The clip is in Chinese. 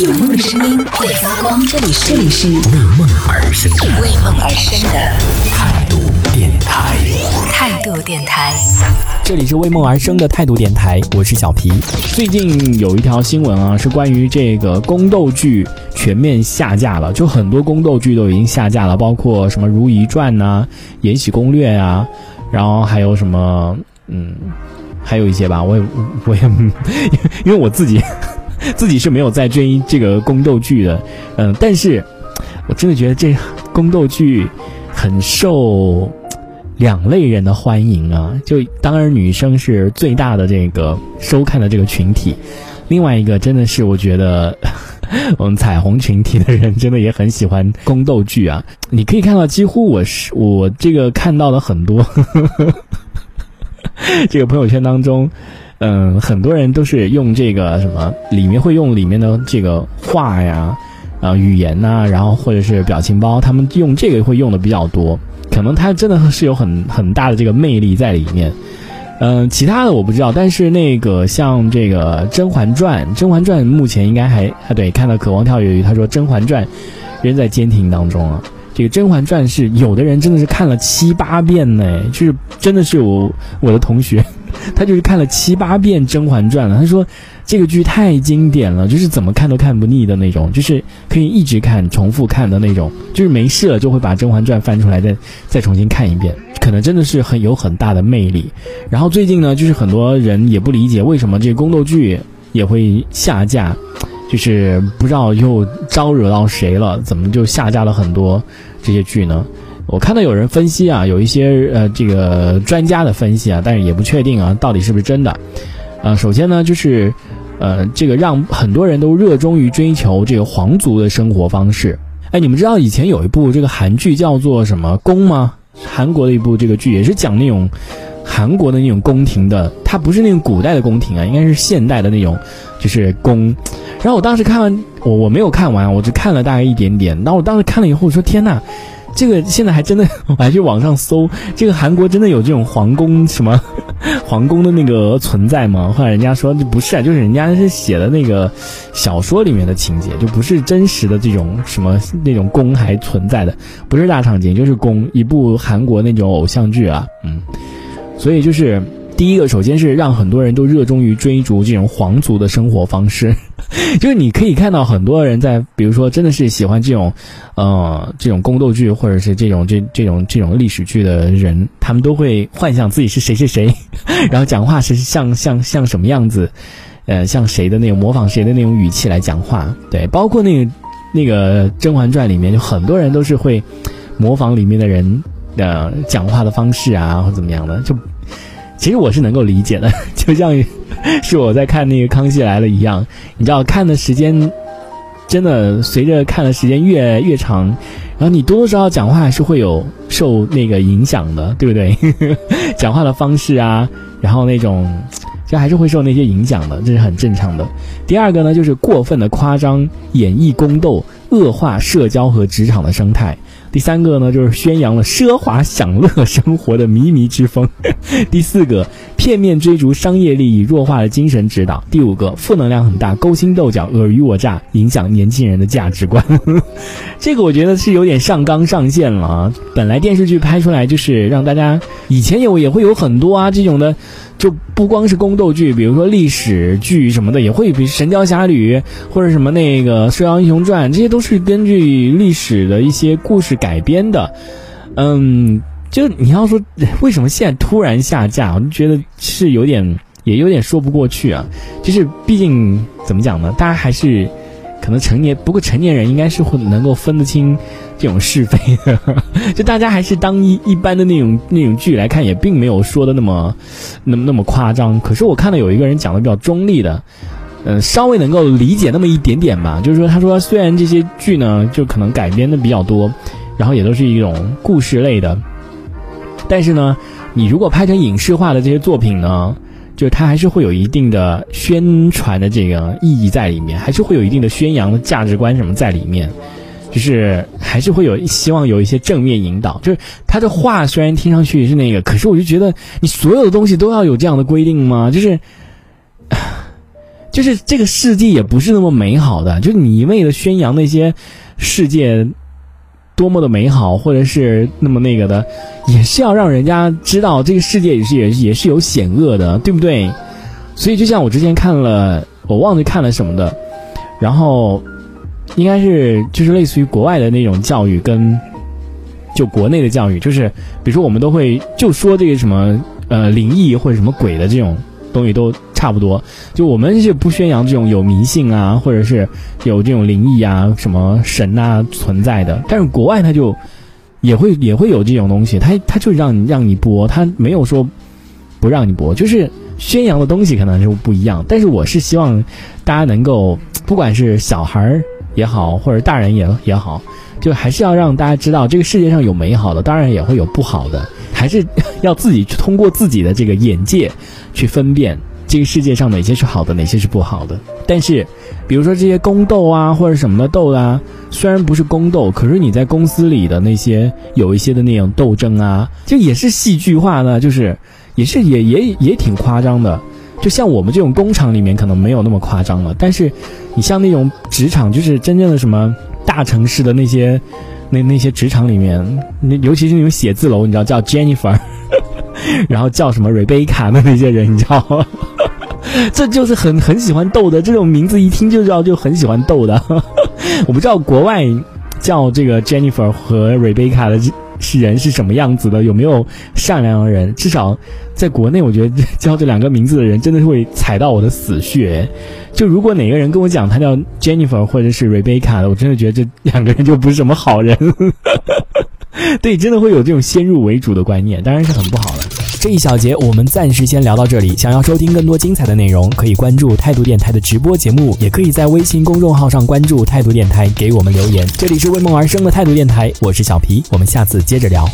有梦的声音会发光，这里是这里是为梦而生的为梦而生的态度电台。态度电台。这里是为梦而生的态度电台，我是小皮。最近有一条新闻啊，是关于这个宫斗剧全面下架了，就很多宫斗剧都已经下架了，包括什么《如懿传》呐、《延禧攻略》啊，然后还有什么，嗯，还有一些吧，我也我也 因为我自己自己是没有在追这个宫斗剧的，嗯，但是我真的觉得这宫斗剧很受。两类人的欢迎啊，就当然女生是最大的这个收看的这个群体，另外一个真的是我觉得 我们彩虹群体的人真的也很喜欢宫斗剧啊。你可以看到，几乎我是我这个看到了很多 这个朋友圈当中，嗯，很多人都是用这个什么里面会用里面的这个话呀。啊，语言呐、然后或者是表情包，他们用这个会用的比较多，可能它真的是有很很大的这个魅力在里面。嗯、其他的我不知道，但是那个像这个《甄嬛传》，《甄嬛传》目前应该还啊对，看到渴望跳跃鱼，他说《甄嬛传》仍在监听当中啊。这个《甄嬛传》是有的人真的是看了七八遍呢，就是真的是我我的同学，他就是看了七八遍《甄嬛传》了，他说。这个剧太经典了，就是怎么看都看不腻的那种，就是可以一直看、重复看的那种，就是没事了就会把《甄嬛传》翻出来再再重新看一遍，可能真的是很有很大的魅力。然后最近呢，就是很多人也不理解为什么这个宫斗剧也会下架，就是不知道又招惹到谁了，怎么就下架了很多这些剧呢？我看到有人分析啊，有一些呃这个专家的分析啊，但是也不确定啊，到底是不是真的。呃，首先呢，就是，呃，这个让很多人都热衷于追求这个皇族的生活方式。哎，你们知道以前有一部这个韩剧叫做什么宫吗？韩国的一部这个剧也是讲那种韩国的那种宫廷的，它不是那种古代的宫廷啊，应该是现代的那种，就是宫。然后我当时看完，我我没有看完，我只看了大概一点点。然后我当时看了以后，我说天呐！这个现在还真的，我还去网上搜，这个韩国真的有这种皇宫什么 皇宫的那个存在吗？后来人家说不是啊，就是人家是写的那个小说里面的情节，就不是真实的这种什么那种宫还存在的，不是大场景，就是宫，一部韩国那种偶像剧啊，嗯，所以就是第一个，首先是让很多人都热衷于追逐这种皇族的生活方式。就是你可以看到很多人在，比如说真的是喜欢这种，呃，这种宫斗剧或者是这种这这种这种历史剧的人，他们都会幻想自己是谁谁谁，然后讲话是像像像什么样子，呃，像谁的那种模仿谁的那种语气来讲话。对，包括那个那个《甄嬛传》里面，就很多人都是会模仿里面的人的讲话的方式啊，或怎么样的。就其实我是能够理解的，就像。是我在看那个《康熙来了》一样，你知道看的时间真的随着看的时间越越长，然后你多多少少讲话还是会有受那个影响的，对不对？讲话的方式啊，然后那种就还是会受那些影响的，这是很正常的。第二个呢，就是过分的夸张演绎宫斗，恶化社交和职场的生态。第三个呢，就是宣扬了奢华享乐生活的靡靡之风；第四个，片面追逐商业利益，弱化了精神指导；第五个，负能量很大，勾心斗角，尔虞我诈，影响年轻人的价值观。这个我觉得是有点上纲上线了啊！本来电视剧拍出来就是让大家，以前有也会有很多啊这种的。就不光是宫斗剧，比如说历史剧什么的，也会比如《神雕侠侣》或者什么那个《射雕英雄传》，这些都是根据历史的一些故事改编的。嗯，就你要说为什么现在突然下架，我就觉得是有点，也有点说不过去啊。就是毕竟怎么讲呢，大家还是可能成年，不过成年人应该是会能够分得清。这种是非，就大家还是当一一般的那种那种剧来看，也并没有说的那么那么那么夸张。可是我看到有一个人讲的比较中立的，嗯，稍微能够理解那么一点点吧。就是说，他说虽然这些剧呢，就可能改编的比较多，然后也都是一种故事类的，但是呢，你如果拍成影视化的这些作品呢，就是它还是会有一定的宣传的这个意义在里面，还是会有一定的宣扬的价值观什么在里面。就是还是会有希望有一些正面引导，就是他的话虽然听上去是那个，可是我就觉得你所有的东西都要有这样的规定吗？就是就是这个世界也不是那么美好的，就是你一味的宣扬那些世界多么的美好，或者是那么那个的，也是要让人家知道这个世界也是也也是有险恶的，对不对？所以就像我之前看了，我忘记看了什么的，然后应该是就是类似于国外的那种教育跟就国内的教育，就是比如说我们都会就说这个什么呃灵异或者什么鬼的这种东西都差不多，就我们是不宣扬这种有迷信啊，或者是有这种灵异啊、什么神啊存在的，但是国外它就也会也会有这种东西，它它就让你让你播，它没有说不让你播，就是宣扬的东西可能就不一样。但是我是希望大家能够，不管是小孩儿也好，或者大人也也好，就还是要让大家知道，这个世界上有美好的，当然也会有不好的，还是要自己去通过自己的这个眼界去分辨这个世界上哪些是好的，哪些是不好的。但是，比如说这些宫斗啊，或者什么的斗啊，虽然不是宫斗，可是你在公司里的那些有一些的那种斗争啊，就也是戏剧化的，就是也是也也也挺夸张的。就像我们这种工厂里面可能没有那么夸张了，但是你像那种职场，就是真正的什么大城市的那些那那些职场里面，那尤其是那种写字楼，你知道叫 Jennifer，然后叫什么 Rebecca 的那些人，你知道吗？这就是很很喜欢逗的，这种名字一听就知道就很喜欢逗的。我不知道国外叫这个 Jennifer 和 Rebecca 的是人是什么样子的，有没有善良的人？至少在国内，我觉得 叫这两个名字的人真的会踩到我的死穴。就如果哪个人跟我讲 他叫 Jennifer 或者是 Rebecca 的，我真的觉得这两个人就不是什么好人。对，真的会有这种先入为主的观念，当然是很不好的。这一小节我们暂时先聊到这里。想要收听更多精彩的内容，可以关注态度电台的直播节目，也可以在微信公众号上关注态度电台，给我们留言。这里是为梦而生的态度电台，我是小皮，我们下次接着聊。